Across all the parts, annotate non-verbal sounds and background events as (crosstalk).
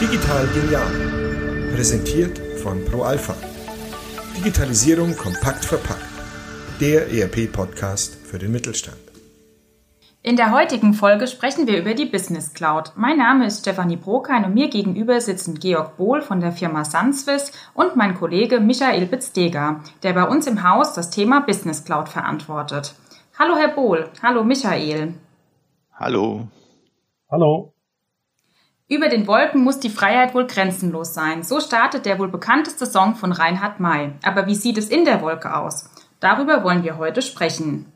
Digital Genial. Präsentiert von ProAlpha. Digitalisierung kompakt verpackt. Der ERP-Podcast für den Mittelstand. In der heutigen Folge sprechen wir über die Business Cloud. Mein Name ist Stefanie Brokein und mir gegenüber sitzen Georg Bohl von der Firma Sunswiss und mein Kollege Michael Bitzdeger, der bei uns im Haus das Thema Business Cloud verantwortet. Hallo Herr Bohl, hallo Michael. Hallo. Hallo. Über den Wolken muss die Freiheit wohl grenzenlos sein. So startet der wohl bekannteste Song von Reinhard May. Aber wie sieht es in der Wolke aus? Darüber wollen wir heute sprechen.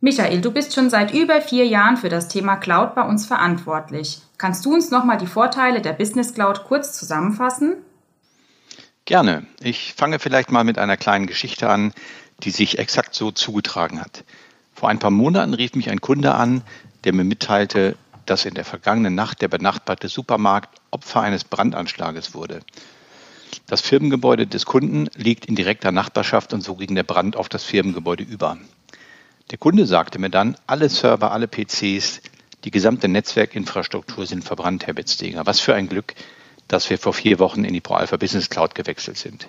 Michael, du bist schon seit über vier Jahren für das Thema Cloud bei uns verantwortlich. Kannst du uns nochmal die Vorteile der Business Cloud kurz zusammenfassen? Gerne. Ich fange vielleicht mal mit einer kleinen Geschichte an, die sich exakt so zugetragen hat. Vor ein paar Monaten rief mich ein Kunde an, der mir mitteilte, dass in der vergangenen Nacht der benachbarte Supermarkt Opfer eines Brandanschlages wurde. Das Firmengebäude des Kunden liegt in direkter Nachbarschaft und so ging der Brand auf das Firmengebäude über. Der Kunde sagte mir dann, alle Server, alle PCs, die gesamte Netzwerkinfrastruktur sind verbrannt, Herr Betzdeger. Was für ein Glück, dass wir vor vier Wochen in die ProAlpha Business Cloud gewechselt sind.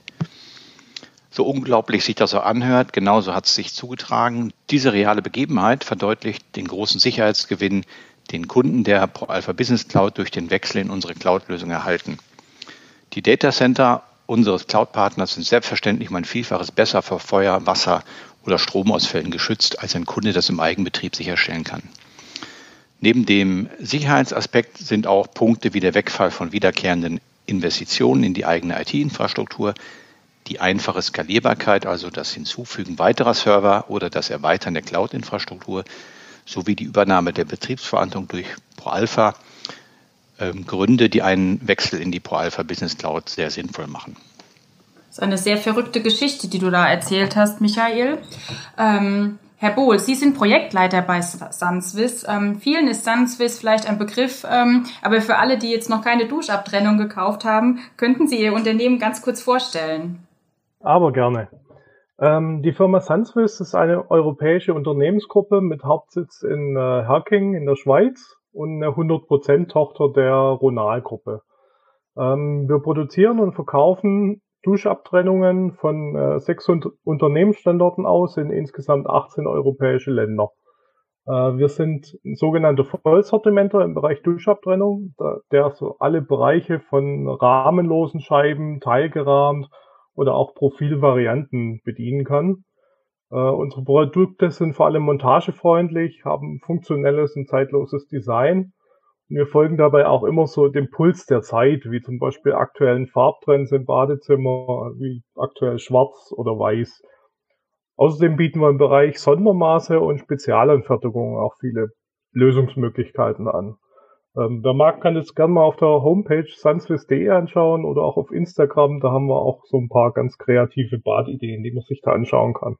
So unglaublich sich das so anhört, genauso hat es sich zugetragen. Diese reale Begebenheit verdeutlicht den großen Sicherheitsgewinn, den Kunden der ProAlpha Business Cloud durch den Wechsel in unsere Cloud-Lösung erhalten. Die Datacenter unseres Cloud-Partners sind selbstverständlich um ein Vielfaches besser vor Feuer, Wasser oder Stromausfällen geschützt, als ein Kunde das im Eigenbetrieb sicherstellen kann. Neben dem Sicherheitsaspekt sind auch Punkte wie der Wegfall von wiederkehrenden Investitionen in die eigene IT-Infrastruktur, die einfache Skalierbarkeit, also das Hinzufügen weiterer Server oder das Erweitern der Cloud-Infrastruktur sowie die Übernahme der Betriebsverantwortung durch ProAlpha ähm, Gründe, die einen Wechsel in die ProAlpha Business Cloud sehr sinnvoll machen. Das ist eine sehr verrückte Geschichte, die du da erzählt hast, Michael. Ähm, Herr Bohl, Sie sind Projektleiter bei Sunswiss. Ähm, vielen ist Sunswiss vielleicht ein Begriff, ähm, aber für alle, die jetzt noch keine Duschabtrennung gekauft haben, könnten Sie Ihr Unternehmen ganz kurz vorstellen. Aber gerne. Ähm, die Firma Sunswiss ist eine europäische Unternehmensgruppe mit Hauptsitz in äh, Herking in der Schweiz und eine 100% Tochter der Ronal-Gruppe. Ähm, wir produzieren und verkaufen Duschabtrennungen von äh, sechs Unternehmensstandorten aus in insgesamt 18 europäische Länder. Äh, wir sind sogenannte Vollsortimenter im Bereich Duschabtrennung, der so alle Bereiche von rahmenlosen Scheiben, teilgerahmt, oder auch Profilvarianten bedienen kann. Äh, unsere Produkte sind vor allem montagefreundlich, haben funktionelles und zeitloses Design. Und wir folgen dabei auch immer so dem Puls der Zeit, wie zum Beispiel aktuellen Farbtrends im Badezimmer, wie aktuell schwarz oder weiß. Außerdem bieten wir im Bereich Sondermaße und Spezialanfertigungen auch viele Lösungsmöglichkeiten an. Ähm, wer mag, kann jetzt gerne mal auf der Homepage sunswiss.de anschauen oder auch auf Instagram. Da haben wir auch so ein paar ganz kreative Badideen, die man sich da anschauen kann.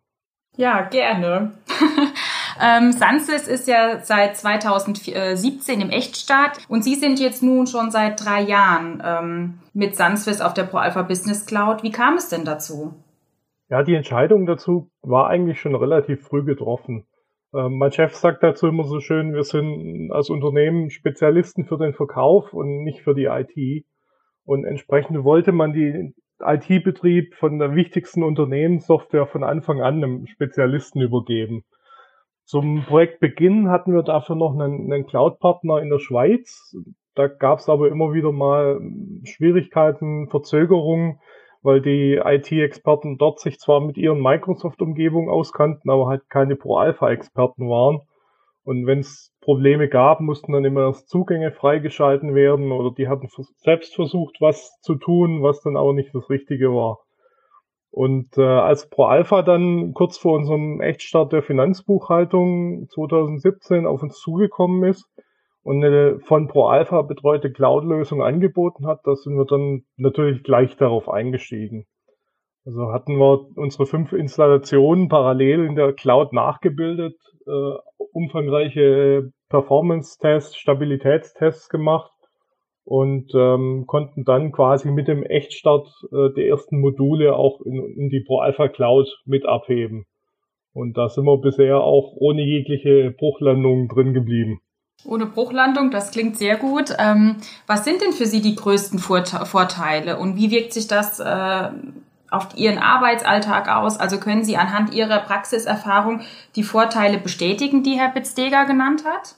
Ja, gerne. (laughs) ähm, Sunswiss ist ja seit 2017 im Echtstart und Sie sind jetzt nun schon seit drei Jahren ähm, mit Sunswiss auf der ProAlpha Business Cloud. Wie kam es denn dazu? Ja, die Entscheidung dazu war eigentlich schon relativ früh getroffen. Ähm, mein Chef sagt dazu immer so schön, wir sind als Unternehmen Spezialisten für den Verkauf und nicht für die IT. Und entsprechend wollte man die IT-Betrieb von der wichtigsten Unternehmenssoftware von Anfang an einem Spezialisten übergeben. Zum Projektbeginn hatten wir dafür noch einen, einen Cloud-Partner in der Schweiz. Da gab es aber immer wieder mal Schwierigkeiten, Verzögerungen weil die IT-Experten dort sich zwar mit ihren Microsoft-Umgebungen auskannten, aber halt keine Pro-Alpha-Experten waren. Und wenn es Probleme gab, mussten dann immer erst Zugänge freigeschalten werden oder die hatten selbst versucht, was zu tun, was dann aber nicht das Richtige war. Und äh, als Pro Alpha dann kurz vor unserem Echtstart der Finanzbuchhaltung 2017 auf uns zugekommen ist, und eine von ProAlpha betreute Cloud-Lösung angeboten hat, da sind wir dann natürlich gleich darauf eingestiegen. Also hatten wir unsere fünf Installationen parallel in der Cloud nachgebildet, äh, umfangreiche Performance-Tests, Stabilitätstests gemacht und ähm, konnten dann quasi mit dem Echtstart äh, die ersten Module auch in, in die ProAlpha Cloud mit abheben. Und da sind wir bisher auch ohne jegliche Bruchlandungen drin geblieben. Ohne Bruchlandung, das klingt sehr gut. Ähm, was sind denn für Sie die größten Vorteile und wie wirkt sich das äh, auf Ihren Arbeitsalltag aus? Also können Sie anhand Ihrer Praxiserfahrung die Vorteile bestätigen, die Herr Bitzdeger genannt hat?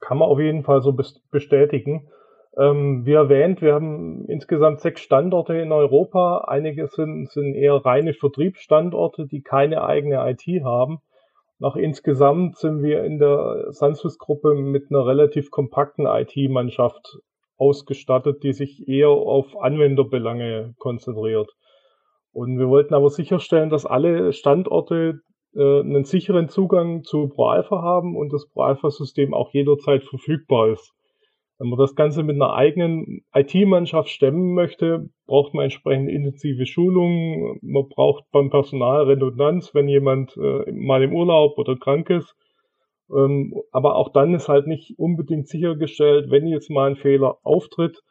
Kann man auf jeden Fall so bestätigen. Ähm, wie erwähnt, wir haben insgesamt sechs Standorte in Europa. Einige sind, sind eher reine Vertriebsstandorte, die keine eigene IT haben. Nach insgesamt sind wir in der Sansus-Gruppe mit einer relativ kompakten IT-Mannschaft ausgestattet, die sich eher auf Anwenderbelange konzentriert. Und wir wollten aber sicherstellen, dass alle Standorte äh, einen sicheren Zugang zu ProAlpha haben und das ProAlpha-System auch jederzeit verfügbar ist. Wenn man das Ganze mit einer eigenen IT-Mannschaft stemmen möchte, braucht man entsprechend intensive Schulungen. Man braucht beim Personal Redundanz, wenn jemand äh, mal im Urlaub oder krank ist. Ähm, aber auch dann ist halt nicht unbedingt sichergestellt, wenn jetzt mal ein Fehler auftritt,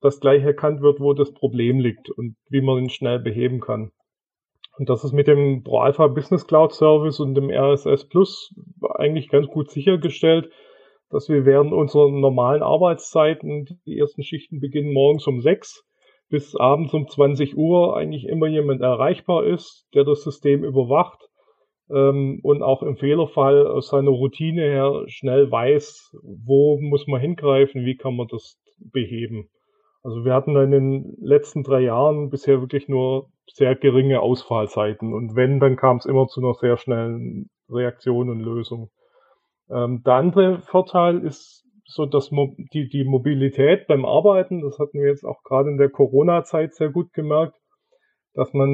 dass gleich erkannt wird, wo das Problem liegt und wie man ihn schnell beheben kann. Und das ist mit dem ProAlpha Business Cloud Service und dem RSS Plus eigentlich ganz gut sichergestellt dass wir während unserer normalen Arbeitszeiten, die ersten Schichten beginnen morgens um sechs bis abends um 20 Uhr, eigentlich immer jemand erreichbar ist, der das System überwacht ähm, und auch im Fehlerfall aus seiner Routine her schnell weiß, wo muss man hingreifen, wie kann man das beheben. Also wir hatten in den letzten drei Jahren bisher wirklich nur sehr geringe Ausfallzeiten und wenn, dann kam es immer zu einer sehr schnellen Reaktion und Lösung. Ähm, der andere Vorteil ist so, dass Mo die, die Mobilität beim Arbeiten, das hatten wir jetzt auch gerade in der Corona-Zeit sehr gut gemerkt, dass man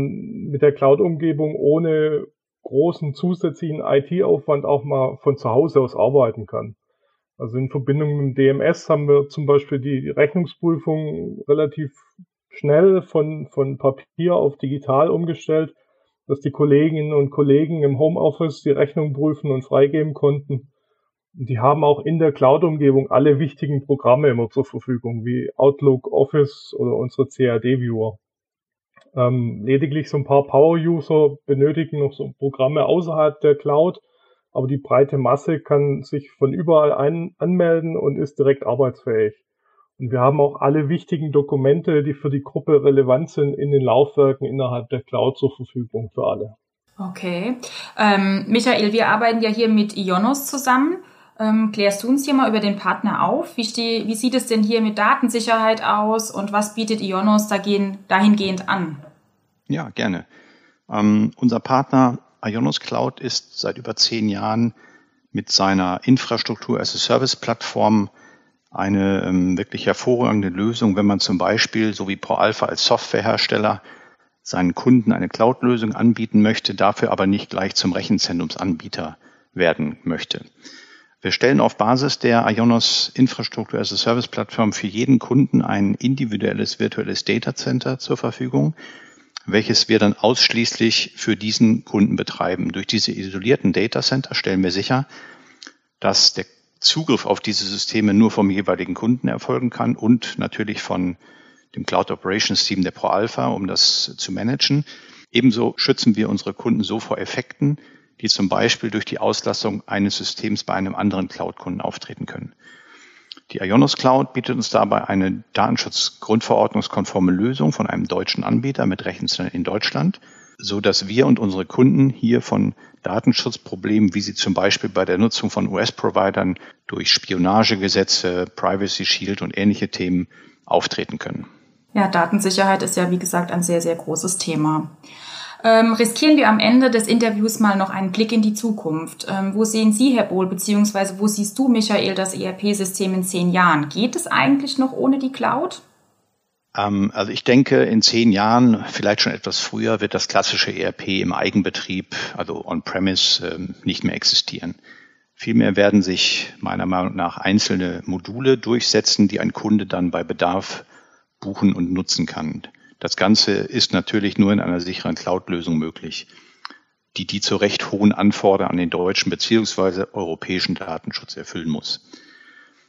mit der Cloud-Umgebung ohne großen zusätzlichen IT-Aufwand auch mal von zu Hause aus arbeiten kann. Also in Verbindung mit dem DMS haben wir zum Beispiel die Rechnungsprüfung relativ schnell von, von Papier auf digital umgestellt, dass die Kolleginnen und Kollegen im Homeoffice die Rechnung prüfen und freigeben konnten. Die haben auch in der Cloud-Umgebung alle wichtigen Programme immer zur Verfügung, wie Outlook, Office oder unsere CAD-Viewer. Ähm, lediglich so ein paar Power-User benötigen noch so Programme außerhalb der Cloud, aber die breite Masse kann sich von überall ein anmelden und ist direkt arbeitsfähig. Und wir haben auch alle wichtigen Dokumente, die für die Gruppe relevant sind, in den Laufwerken innerhalb der Cloud zur Verfügung für alle. Okay. Ähm, Michael, wir arbeiten ja hier mit Ionos zusammen. Ähm, klärst du uns hier mal über den Partner auf? Wie, steh, wie sieht es denn hier mit Datensicherheit aus und was bietet Ionos dahingehend an? Ja, gerne. Ähm, unser Partner Ionos Cloud ist seit über zehn Jahren mit seiner Infrastruktur as a Service Plattform eine ähm, wirklich hervorragende Lösung, wenn man zum Beispiel, so wie ProAlpha als Softwarehersteller, seinen Kunden eine Cloud-Lösung anbieten möchte, dafür aber nicht gleich zum Rechenzentrumsanbieter werden möchte. Wir stellen auf Basis der Ionos Infrastruktur as a Service Plattform für jeden Kunden ein individuelles virtuelles Data Center zur Verfügung, welches wir dann ausschließlich für diesen Kunden betreiben. Durch diese isolierten Data Center stellen wir sicher, dass der Zugriff auf diese Systeme nur vom jeweiligen Kunden erfolgen kann und natürlich von dem Cloud Operations Team der ProAlpha, um das zu managen. Ebenso schützen wir unsere Kunden so vor Effekten, die zum Beispiel durch die Auslassung eines Systems bei einem anderen Cloud-Kunden auftreten können. Die Ionos Cloud bietet uns dabei eine Datenschutzgrundverordnungskonforme Lösung von einem deutschen Anbieter mit Rechenzentren in Deutschland, so dass wir und unsere Kunden hier von Datenschutzproblemen, wie sie zum Beispiel bei der Nutzung von US-Providern durch Spionagegesetze, Privacy Shield und ähnliche Themen auftreten können. Ja, Datensicherheit ist ja, wie gesagt, ein sehr, sehr großes Thema. Ähm, riskieren wir am Ende des Interviews mal noch einen Blick in die Zukunft. Ähm, wo sehen Sie, Herr Bohl, beziehungsweise wo siehst du, Michael, das ERP-System in zehn Jahren? Geht es eigentlich noch ohne die Cloud? Ähm, also ich denke, in zehn Jahren, vielleicht schon etwas früher, wird das klassische ERP im Eigenbetrieb, also on-premise, ähm, nicht mehr existieren. Vielmehr werden sich meiner Meinung nach einzelne Module durchsetzen, die ein Kunde dann bei Bedarf buchen und nutzen kann. Das Ganze ist natürlich nur in einer sicheren Cloud-Lösung möglich, die die zu Recht hohen Anforderungen an den deutschen beziehungsweise europäischen Datenschutz erfüllen muss.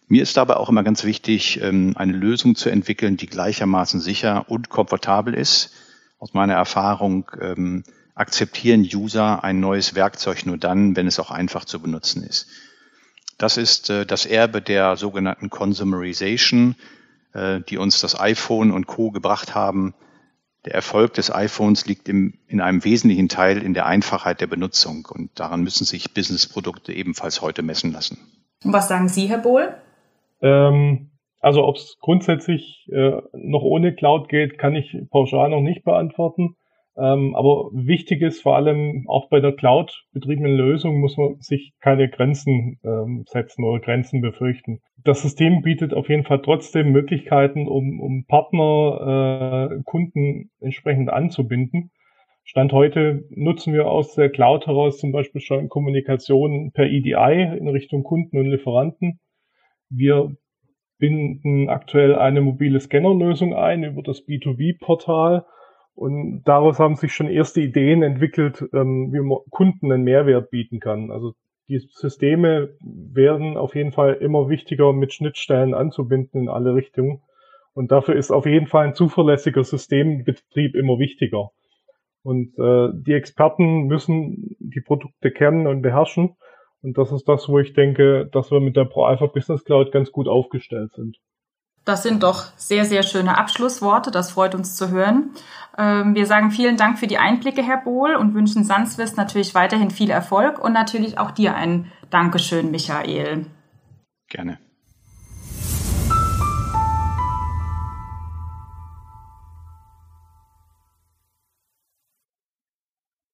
Mir ist dabei auch immer ganz wichtig, ähm, eine Lösung zu entwickeln, die gleichermaßen sicher und komfortabel ist. Aus meiner Erfahrung ähm, akzeptieren User ein neues Werkzeug nur dann, wenn es auch einfach zu benutzen ist. Das ist äh, das Erbe der sogenannten Consumerization, die uns das iPhone und Co. gebracht haben. Der Erfolg des iPhones liegt im, in einem wesentlichen Teil in der Einfachheit der Benutzung und daran müssen sich Businessprodukte ebenfalls heute messen lassen. Und was sagen Sie, Herr Bohl? Ähm, also ob es grundsätzlich äh, noch ohne Cloud geht, kann ich pauschal noch nicht beantworten. Ähm, aber wichtig ist vor allem auch bei der Cloud betriebenen Lösung muss man sich keine Grenzen ähm, setzen oder Grenzen befürchten. Das System bietet auf jeden Fall trotzdem Möglichkeiten, um, um Partner, äh, Kunden entsprechend anzubinden. Stand heute nutzen wir aus der Cloud heraus zum Beispiel schon Kommunikation per EDI in Richtung Kunden und Lieferanten. Wir binden aktuell eine mobile Scannerlösung ein über das B2B-Portal und daraus haben sich schon erste Ideen entwickelt, ähm, wie man Kunden einen Mehrwert bieten kann. Also die Systeme werden auf jeden Fall immer wichtiger mit Schnittstellen anzubinden in alle Richtungen. Und dafür ist auf jeden Fall ein zuverlässiger Systembetrieb immer wichtiger. Und äh, die Experten müssen die Produkte kennen und beherrschen. Und das ist das, wo ich denke, dass wir mit der ProAlpha Business Cloud ganz gut aufgestellt sind. Das sind doch sehr, sehr schöne Abschlussworte. Das freut uns zu hören. Ähm, wir sagen vielen Dank für die Einblicke, Herr Bohl, und wünschen Sanswist natürlich weiterhin viel Erfolg und natürlich auch dir ein Dankeschön, Michael. Gerne.